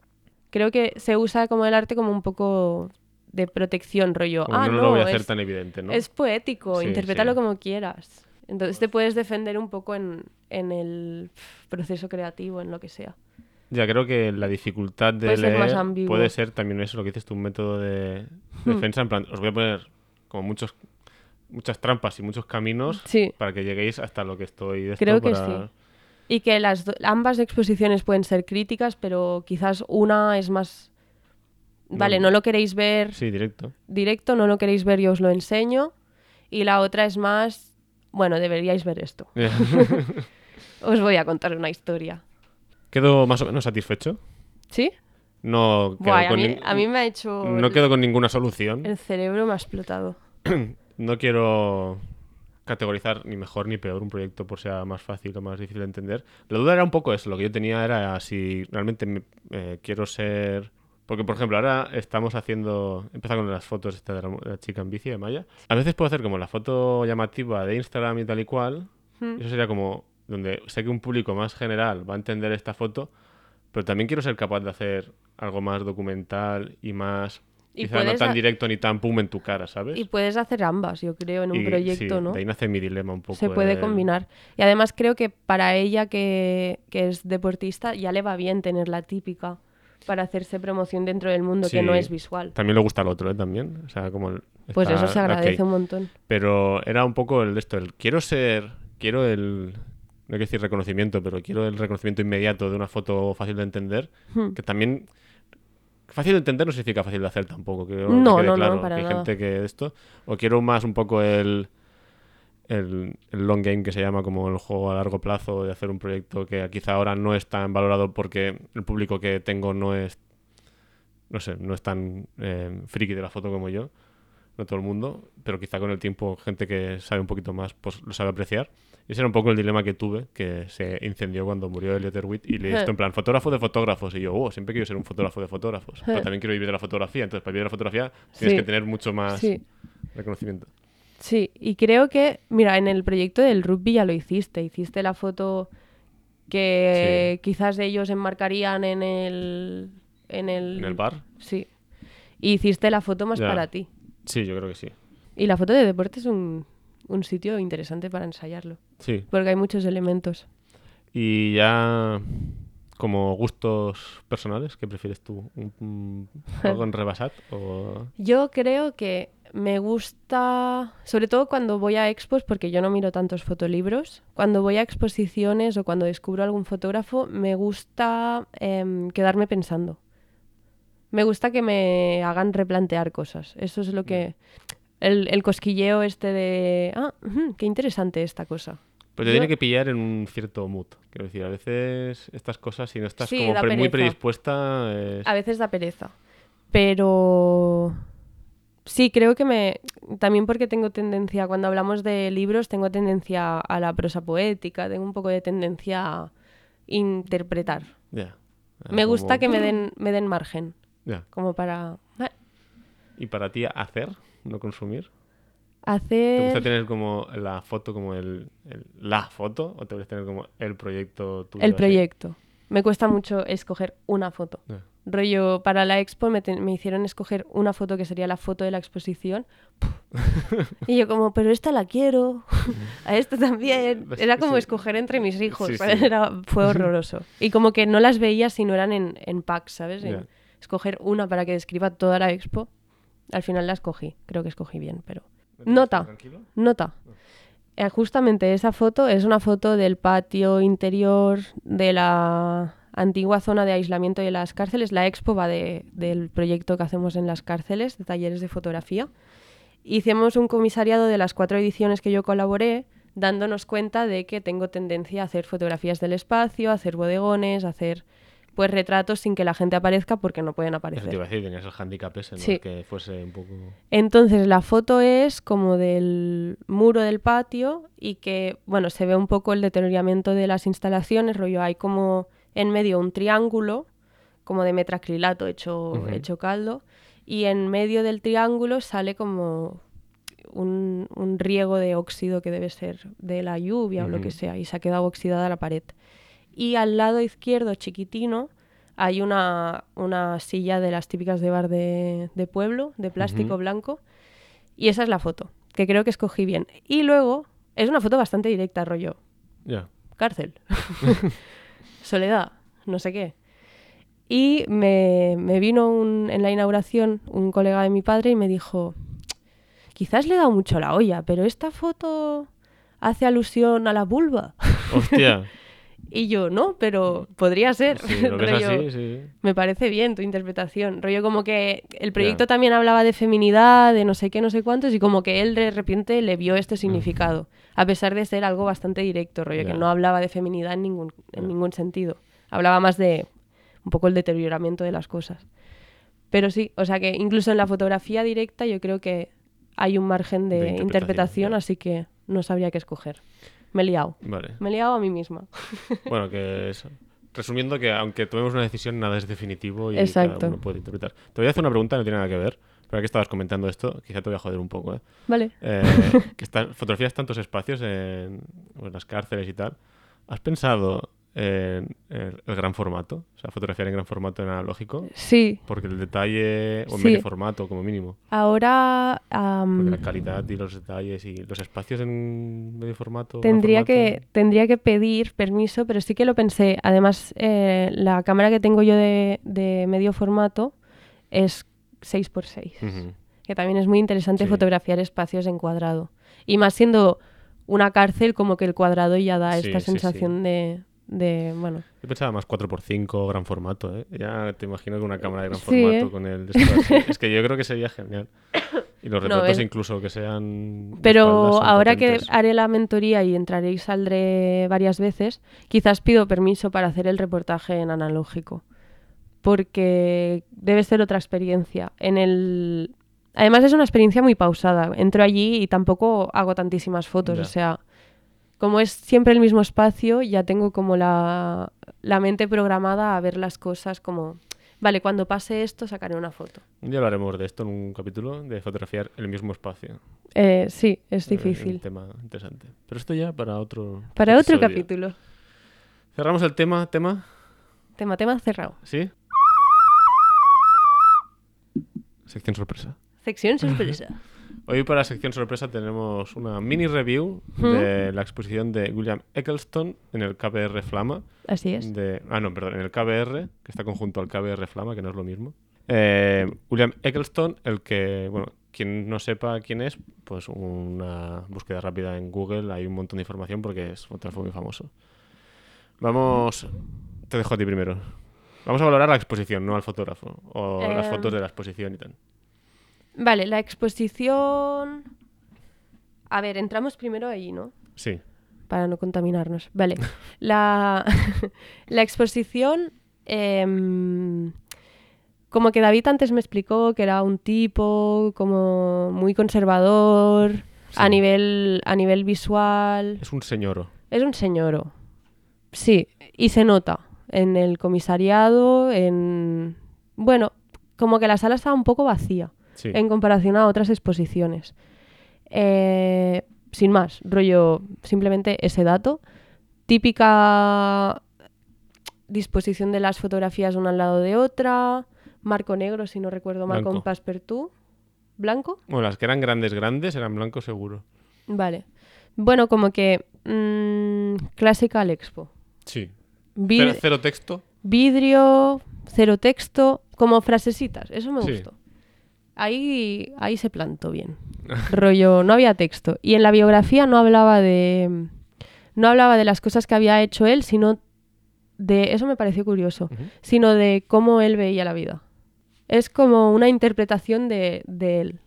Creo que se usa como el arte como un poco de protección, rollo. Como ah, no, no, lo voy a hacer es, tan evidente, ¿no? es poético, Sí, interprétalo sí. como quieras. Entonces te puedes defender un poco en, en el proceso creativo, en lo que sea. Ya creo que la dificultad de Puede ser más leer ambiguo. puede ser también eso, lo que dices tú, un método de Hmm. defensa. En plan, os voy a poner como muchos muchas trampas y muchos caminos Sí. para que lleguéis hasta lo que estoy. de Creo que para- sí. Y que las ambas exposiciones pueden ser críticas, pero quizás una es más... Vale, No. no lo queréis ver Sí, directo. directo, no lo queréis ver, yo os lo enseño. Y la otra es más... Bueno, deberíais ver esto. Os voy a contar una historia. Quedo más o menos satisfecho. ¿Sí? No quedo, Buah, a, mí, nin- a mí me ha hecho... no quedo con ninguna solución. El cerebro me ha explotado. No quiero categorizar ni mejor ni peor un proyecto por sea más fácil o más difícil de entender. La duda era un poco eso. Lo que yo tenía era si realmente me- eh, quiero ser... Porque, por ejemplo, ahora estamos haciendo... Empieza con las fotos esta de la, de la chica en bici de Maya. A veces puedo hacer como la foto llamativa de Instagram y tal y cual. Hmm. Eso sería como donde sé que un público más general va a entender esta foto, pero también quiero ser capaz de hacer algo más documental y más... Y quizá no tan directo ni tan pum en tu cara, ¿sabes? Y puedes hacer ambas, yo creo, en un Y, proyecto, sí, ¿no? De ahí nace mi dilema un poco. Se puede combinar. Y además creo que para ella que, que es deportista ya le va bien tener la típica para hacerse promoción dentro del mundo que no es visual. También le gusta al otro, ¿eh? También. O sea, como... el- Pues está- eso se agradece un montón. Pero era un poco el de esto, el quiero ser, quiero el, no hay que decir reconocimiento, pero quiero el reconocimiento inmediato de una foto fácil de entender, Hmm. que también fácil de entender no significa fácil de hacer tampoco, que, que No, no, no, claro, para que hay nada. gente que esto, o quiero más un poco el, el, el long game que se llama como el juego a largo plazo de hacer un proyecto que quizá ahora no es tan valorado porque el público que tengo no es no sé, no es tan eh, friki de la foto como yo, no todo el mundo, pero quizá con el tiempo gente que sabe un poquito más pues lo sabe apreciar. ese era un poco el dilema que tuve, que se incendió cuando murió Elliot Erwitt y le esto en plan fotógrafo de fotógrafos. Y yo, oh, siempre quiero ser un fotógrafo de fotógrafos. Pero también quiero vivir de la fotografía. Entonces, para vivir de la fotografía tienes Sí. que tener mucho más Sí. reconocimiento. Sí, y creo que, mira, en el proyecto del rugby ya lo hiciste. Hiciste la foto que quizás ellos enmarcarían en el... En el, ¿En el bar? Sí. Y hiciste la foto más Ya. para ti. Sí, yo creo que sí. Y la foto de deporte es un, un sitio interesante para ensayarlo. Sí. Porque hay muchos elementos. Y ya como gustos personales, ¿qué prefieres tú? ¿Un- un- ¿Algo en Rebasat o...? Yo creo que me gusta, sobre todo cuando voy a expos, porque yo no miro tantos fotolibros, cuando voy a exposiciones o cuando descubro algún fotógrafo, me gusta em, quedarme pensando. Me gusta que me hagan replantear cosas. Eso es lo que... El, el cosquilleo este de... Ah, qué interesante esta cosa. Pero te Yo- tiene que pillar en un cierto mood. Quiero decir, a veces estas cosas, si no estás Sí, como muy predispuesta... es- A veces da pereza. Pero sí, creo que me. También porque tengo tendencia, cuando hablamos de libros, tengo tendencia a la prosa poética, tengo un poco de tendencia a interpretar. Ya. Ah, Me gusta que me den, me den margen, Ya. como para ¿Y para ti hacer, no consumir? ¿Te gusta hacer tener como la foto como el, el- la foto o te gusta tener como el proyecto tuyo? el así? Me cuesta mucho escoger una foto. Rollo, para la expo me, te- me hicieron escoger una foto que sería la foto de la exposición. y yo como, pero esta la quiero, a esta también. Era como escoger entre mis hijos. Sí, sí. Era, fue horroroso. Y como que no las veía si no eran en, en packs, ¿sabes? En. Escoger una para que describa toda la expo. Al final la escogí. Creo que escogí bien, pero... Nota. Nota. Eh, justamente esa foto es una foto del patio interior de la antigua zona de aislamiento de las cárceles. La expo va de- del proyecto que hacemos en las cárceles, de talleres de fotografía. Hicimos un comisariado de las cuatro ediciones que yo colaboré, dándonos cuenta de que tengo tendencia a hacer fotografías del espacio, a hacer bodegones, a hacer pues retratos sin que la gente aparezca porque no pueden Eso te aparecer. iba a decir, tenías el handicap ese, ¿no? Sí. Que fuese un poco... Entonces la foto es como del muro del patio y que, bueno, se ve un poco el deterioramiento de las instalaciones, rollo, hay como en medio un triángulo, como de metacrilato hecho, hecho caldo, y en medio del triángulo sale como un, un riego de óxido que debe ser de la lluvia o lo que sea, y se ha quedado oxidada la pared. Y al lado izquierdo, chiquitino, hay una, una silla de las típicas de bar de, de pueblo, de plástico blanco. Y esa es la foto, que creo que escogí bien. Y luego, es una foto bastante directa, rollo. Ya. Cárcel. Soledad, no sé qué. Y me, me vino un- en la inauguración un colega de mi padre y me dijo, quizás le he dado mucho la olla, pero esta foto hace alusión a la vulva. Hostia. Y yo, no, pero podría ser. Sí, lo ves Rollo, así, sí. Me parece bien tu interpretación. Rollo como que el proyecto también hablaba de feminidad, de no sé qué, no sé cuántos, y como que él de repente le vio este significado, a pesar de ser algo bastante directo, rollo que no hablaba de feminidad en ningún, en ningún sentido. Hablaba más de un poco el deterioramiento de las cosas. Pero sí, o sea que incluso en la fotografía directa yo creo que hay un margen de, De interpretación, interpretación, así que no sabría qué escoger. Me he liado. Vale. Me he liado a mí misma. Bueno, que es... Resumiendo que aunque tomemos una decisión, nada es definitivo y Exacto. cada uno puede interpretar. Te voy a hacer una pregunta, no tiene nada que ver, pero ahora que estabas comentando esto, quizá te voy a joder un poco, ¿eh? Vale. Eh, que están, fotografías tantos espacios en, en las cárceles y tal. ¿Has pensado en el, el gran formato? O sea, fotografiar en gran formato en analógico. Sí, Porque el detalle, o en Sí. medio formato como mínimo. ahora Porque la calidad y los detalles y los espacios en medio formato. Tendría formato, que, tendría que pedir permiso, pero sí que lo pensé. Además, eh, la cámara que tengo yo de, de medio formato es 6x6, Ujú. que también es muy interesante Sí. fotografiar espacios en cuadrado. Y más siendo una cárcel, como que el cuadrado ya da Sí, esta sensación De, de, bueno, Yo pensaba más 4x5 gran formato, ¿eh? Ya te imagino que una cámara de gran Sí, formato ¿eh? con el... es que yo creo que sería genial. Y los retratos ven. incluso que sean... Pero ahora que haré la mentoría y entraré y saldré varias veces, quizás pido permiso para hacer el reportaje en analógico. Porque debe ser otra experiencia. En el... Además es una experiencia muy pausada. Entro allí y tampoco hago tantísimas fotos. Ya. O sea, como es siempre el mismo espacio, ya tengo como la, la mente programada a ver las cosas como, vale, cuando pase esto sacaré una foto. Día hablaremos de esto en un capítulo, de fotografiar el mismo espacio. Eh, sí, es Eh, difícil. Un tema interesante. Pero esto ya para otro. Para otro capítulo. Cerramos el tema, tema, Tema, tema cerrado. ¿sí? Sección sorpresa. Sección sorpresa. Hoy para la sección sorpresa tenemos una mini review de la exposición de William Eccleston en el KBR Flama. Así es. de- ah, no, perdón, en el KBR, que está conjunto al KBR Flama, que no es lo mismo. Eh, William Eccleston, el que, bueno, quien no sepa quién es, pues una búsqueda rápida en Google, hay un montón de información porque es un fotógrafo muy famoso. Vamos, te dejo a ti primero. Vamos a valorar la exposición, no al fotógrafo, o las Eh, fotos de la exposición y tal. Vale, la exposición... A ver, entramos primero ahí, ¿no? Sí, Para no contaminarnos. Vale. La, la exposición... em, como que David antes me explicó que era un tipo como muy conservador a, nivel, a nivel visual. es un señoro. Es un señoro. Sí, y se nota en el comisariado, en... Bueno, como que la sala estaba un poco vacía Sí. en comparación a otras exposiciones. Eh, sin más, rollo, simplemente ese dato. Típica disposición de las fotografías una al lado de otra, marco negro, si no recuerdo mal, con Blanco. Passepartout. ¿Blanco? Bueno, las que eran grandes, grandes, eran blancos seguro. Vale. Bueno, como que mm, Classical Expo. Sí. Vi- Cero, cero texto. vidrio, cero texto, como frasecitas, eso me Sí. gustó. Ahí, ahí se plantó bien. Rollo, no había texto. Y en la biografía no hablaba de. No hablaba de las cosas que había hecho él, sino de. Eso me pareció curioso. Sino de cómo él veía la vida. Es como una interpretación de, de él.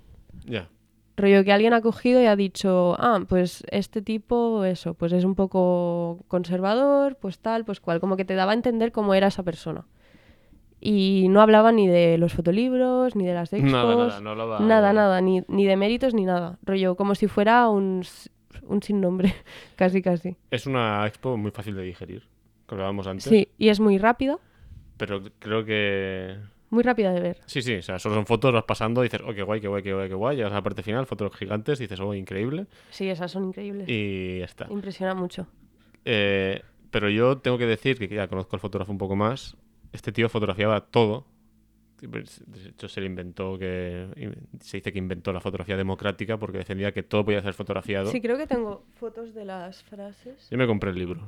Ya. Rollo que alguien ha cogido y ha dicho, ah, pues este tipo, eso, pues es un poco conservador, pues tal, pues cual, como que te daba a entender cómo era esa persona. Y no hablaba ni de los fotolibros, ni de las expos, Nada, nada, no hablaba. nada, nada, ni, ni de méritos ni nada. Rollo, como si fuera un, un sin nombre, casi, casi. Es una expo muy fácil de digerir, que hablábamos antes. Sí, y es muy rápida, Pero creo que. muy rápida de ver. Sí, sí, o sea, solo son fotos, vas pasando, dices, oh, qué guay, qué guay, qué guay, qué guay. Llegas a la parte final, fotos gigantes, dices, oh, increíble. Sí, esas son increíbles. Y ya está. Impresiona mucho. Eh, pero yo tengo que decir que ya conozco al fotógrafo un poco más. Este tío fotografiaba todo. De hecho, se le inventó que. Se dice que inventó la fotografía democrática porque defendía que todo podía ser fotografiado. Sí, creo que tengo fotos de las frases. Yo me compré el libro.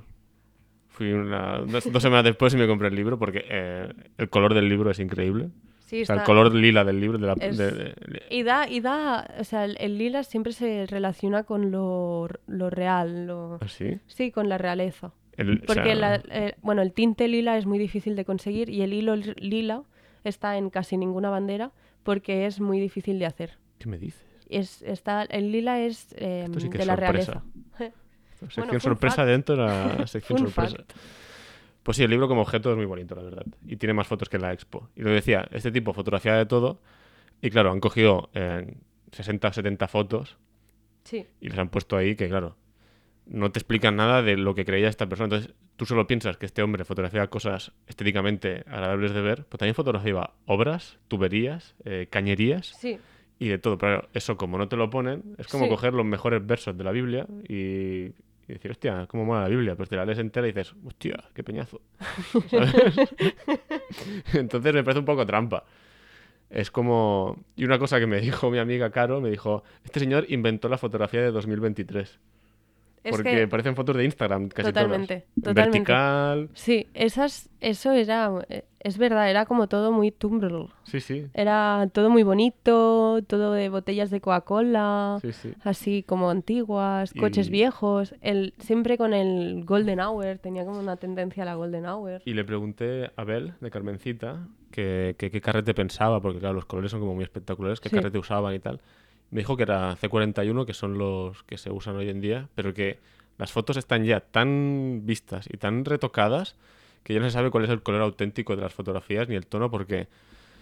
Fui una- dos, dos semanas después y me compré el libro porque eh, el color del libro es increíble. Sí, O sea, el color lila del libro. De la, Es- de- de- Y da, y da, o sea, el, el lila siempre se relaciona con lo, lo real, lo... ¿Ah, sí? Sí, con la realeza. El- o Porque, sea, la- eh, bueno, el tinte lila es muy difícil de conseguir y el hilo li- lila está en casi ninguna bandera porque es muy difícil de hacer. ¿Qué me dices? Es, está, el lila es eh, sí que de es la sorpresa. realeza. Sección sorpresa fact. dentro de la sección sorpresa. fact. Pues sí, el libro como objeto es muy bonito, la verdad. Y tiene más fotos que la expo. Y lo decía, este tipo fotografía de todo. Y claro, han cogido eh, 60 70 fotos Sí, y les han puesto ahí que, claro, no te explican nada de lo que creía esta persona. Entonces, tú solo piensas que este hombre fotografía cosas estéticamente agradables de ver, pero también fotografiaba obras, tuberías, eh, cañerías sí. y de todo. Pero eso, como no te lo ponen, es como Sí. coger los mejores versos de la Biblia y, y decir, hostia, cómo mola la Biblia. Pues te la lees entera y dices, hostia, qué peñazo. ¿Sabes? Entonces me parece un poco trampa. Es como... Y una cosa que me dijo mi amiga Caro, me dijo, este señor inventó la fotografía de 2023. Es porque que- parecen fotos de Instagram casi Totalmente, todas. totalmente. Vertical. Sí, esas, eso era, eh, es verdad, era como todo muy Tumblr. Sí, sí. Era todo muy bonito, todo de botellas de Coca-Cola, Sí, sí. así como antiguas, coches viejos, el, siempre con el Golden Hour, tenía como una tendencia a la Golden Hour. Y le pregunté a Bel, de Carmencita, que, que qué carrete pensaba, porque claro, los colores son como muy espectaculares, qué Sí. carrete usaban y tal. Me dijo que era C41, que son los que se usan hoy en día, pero que las fotos están ya tan vistas y tan retocadas que ya no se sabe cuál es el color auténtico de las fotografías ni el tono, porque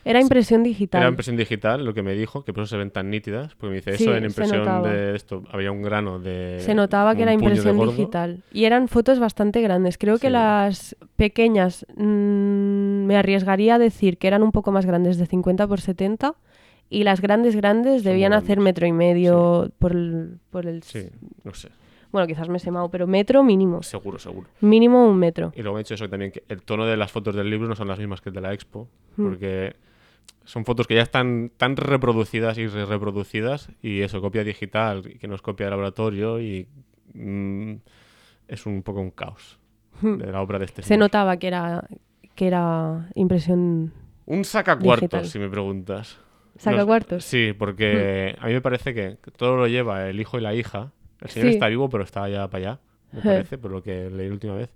Era impresión digital. Era impresión digital, lo que me dijo, que por eso se ven tan nítidas. Porque me dice, Sí, eso en impresión de esto, había un grano de. Se notaba que era impresión digital. Y eran fotos bastante grandes. Creo que Sí. las pequeñas mm, me arriesgaría a decir que eran un poco más grandes de 50 por 70 y las grandes grandes debían hacer metro y medio por el... Por el Sí, no sé. Bueno, quizás me he semado, pero metro mínimo. Seguro, seguro. Mínimo un metro. Y luego me ha dicho eso también, que el tono de las fotos del libro no son las mismas que el de la expo, Hmm. porque son fotos que ya están tan reproducidas y re- reproducidas, y eso, copia digital, que no es copia de laboratorio, y mm, es un poco un caos de la obra de este Hmm. Se señor. notaba que era, que era impresión... Un sacacuartos, si me preguntas. ¿Sacacuartos? Sí, porque a mí me parece que todo lo lleva el hijo y la hija. El señor Sí. está vivo, pero está ya para allá, me parece, por lo que leí la última vez.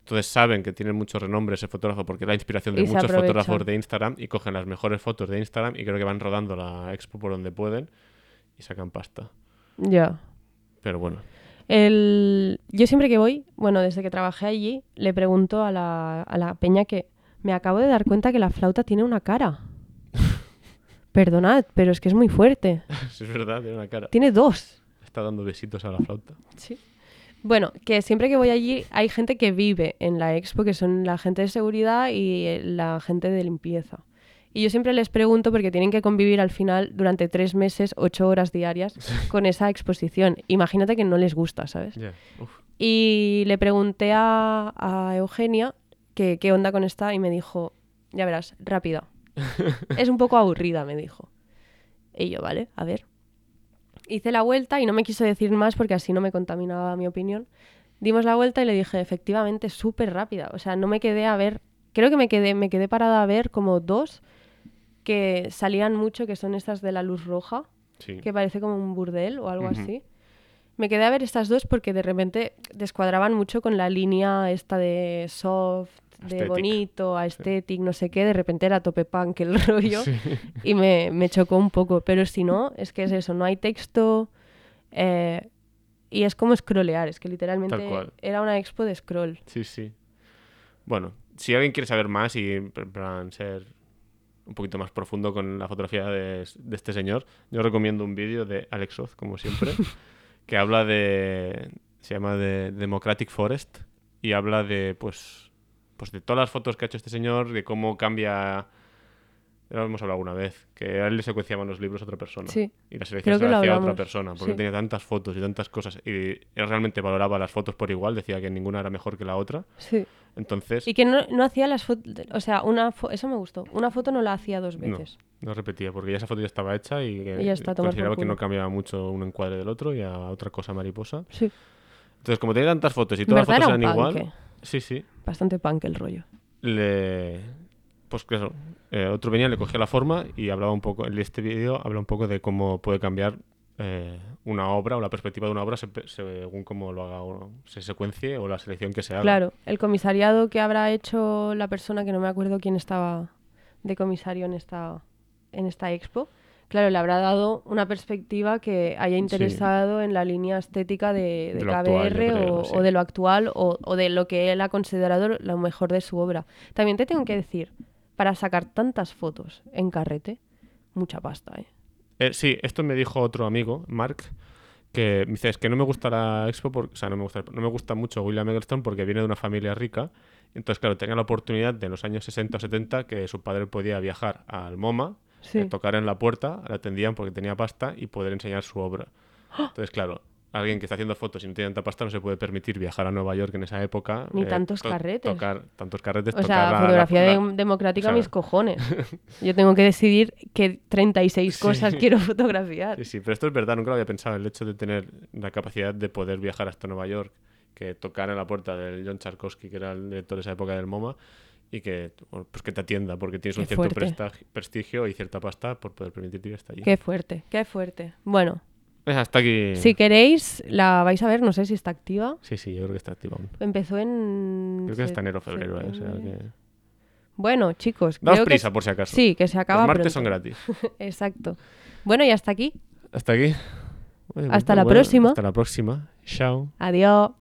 Entonces saben que tienen mucho renombre ese fotógrafo porque es la inspiración de Y muchos aprovechan. fotógrafos de Instagram y cogen las mejores fotos de Instagram y creo que van rodando la expo por donde pueden y sacan pasta. Ya. Pero bueno, El... Yo siempre que voy, bueno, desde que trabajé allí, le pregunto a la, a la peña que me acabo de dar cuenta que la flauta tiene una cara. Perdonad, pero es que es muy fuerte. es verdad, tiene una cara. Tiene dos. Está dando besitos a la flauta. Sí. Bueno, que siempre que voy allí hay gente que vive en la expo, que son la gente de seguridad y eh, la gente de limpieza. Y yo siempre les pregunto porque tienen que convivir al final durante tres meses, ocho horas diarias, con esa exposición. Imagínate que no les gusta, ¿sabes? Uf. Y le pregunté a, a Eugenia que qué onda con esta y me dijo, ya verás, rápida. es un poco aburrida, me dijo. Y yo, vale, a ver. Hice la vuelta y no me quiso decir más porque así no me contaminaba mi opinión. Dimos la vuelta y le dije, efectivamente, súper rápida. O sea, no me quedé a ver, creo que me quedé, me quedé parada a ver como dos que salían mucho, que son estas de la luz roja Sí. que parece como un burdel o algo así. Me quedé a ver estas dos porque de repente descuadraban mucho con la línea esta de soft, de Aesthetic. bonito, aesthetic, no sé qué. De repente era tope punk el rollo Sí. y me, me chocó un poco. Pero si no, es que es eso, no hay texto eh, y es como scrollear. Es que literalmente era una expo de scroll. Sí, sí. Bueno, si alguien quiere saber más y plan ser un poquito más profundo con la fotografía de, de este señor, yo recomiendo un vídeo de Alex Oz, como siempre, que habla de... se llama de Democratic Forest y habla de, pues, pues de todas las fotos que ha hecho este señor, de cómo cambia... Ya lo hemos hablado alguna vez, que a él le secuenciaban los libros a otra persona. Sí. Y la selección Creo se hacía a otra persona, porque Sí. tenía tantas fotos y tantas cosas. Y él realmente valoraba las fotos por igual, decía que ninguna era mejor que la otra. Sí. Entonces, Y que no, no hacía las fotos, o sea, una fo- eso me gustó. Una foto no la hacía dos no, veces. no repetía, porque ya esa foto ya estaba hecha y, Y ya está, consideraba que no cambiaba mucho un encuadre del otro y a otra cosa mariposa. Sí. Entonces, como tenía tantas fotos y todas las fotos era eran igual, sí, sí, Bastante punk el rollo. le... Pues claro, eh, otro venía, le cogía la forma y hablaba un poco, en este vídeo habla un poco de cómo puede cambiar eh, una obra o la perspectiva de una obra se- según cómo lo haga o se secuencie o la selección que se haga. Claro, el comisariado que habrá hecho la persona que no me acuerdo quién estaba de comisario en esta, en esta expo, claro, le habrá dado una perspectiva que haya interesado en la línea estética de, de De lo KBR creo, o, sí. o de lo actual o, o de lo que él ha considerado lo mejor de su obra. También te tengo que decir, para sacar tantas fotos en carrete, mucha pasta, ¿eh? Eh, sí, esto me dijo otro amigo, Mark, que me dice, es que no me gusta la expo, por- o sea, no me gusta, no me gusta mucho William Eggleston porque viene de una familia rica. Entonces, claro, tenía la oportunidad de en los años 60 o 70 que su padre podía viajar al MoMA, Sí. eh, tocar en la puerta, le atendían porque tenía pasta y poder enseñar su obra. Entonces, claro, alguien que está haciendo fotos y no tiene tanta pasta no se puede permitir viajar a Nueva York en esa época. eh, Ni tantos carretes. Tocar tantos carretes. O tocar sea, la- fotografía la- de- democrática o sea- mis cojones. Yo tengo que decidir qué 36 Sí. cosas quiero fotografiar. Sí, sí, pero esto es verdad, nunca lo había pensado. El hecho de tener la capacidad de poder viajar hasta Nueva York, que tocar en la puerta del John Charkowski, que era el director de esa época del MoMA, y que, bueno, pues que te atienda, porque tienes un Qué cierto fuerte. prestag- prestigio y cierta pasta por poder permitirte ir hasta allí. Qué fuerte, qué fuerte. Bueno, Pues hasta aquí. si queréis, la vais a ver, no sé si está activa. Sí, sí, yo creo que está activa aún. Empezó en... Creo que hasta enero febrero, ¿eh? O sea que... Bueno, chicos, Daos creo que prisa, es- por si acaso. Sí, que se acaba Los martes son pronto. gratis. Exacto. Bueno, y hasta aquí. Hasta aquí. Bueno, Hasta la bueno, próxima. Hasta la próxima. Chao. Adiós.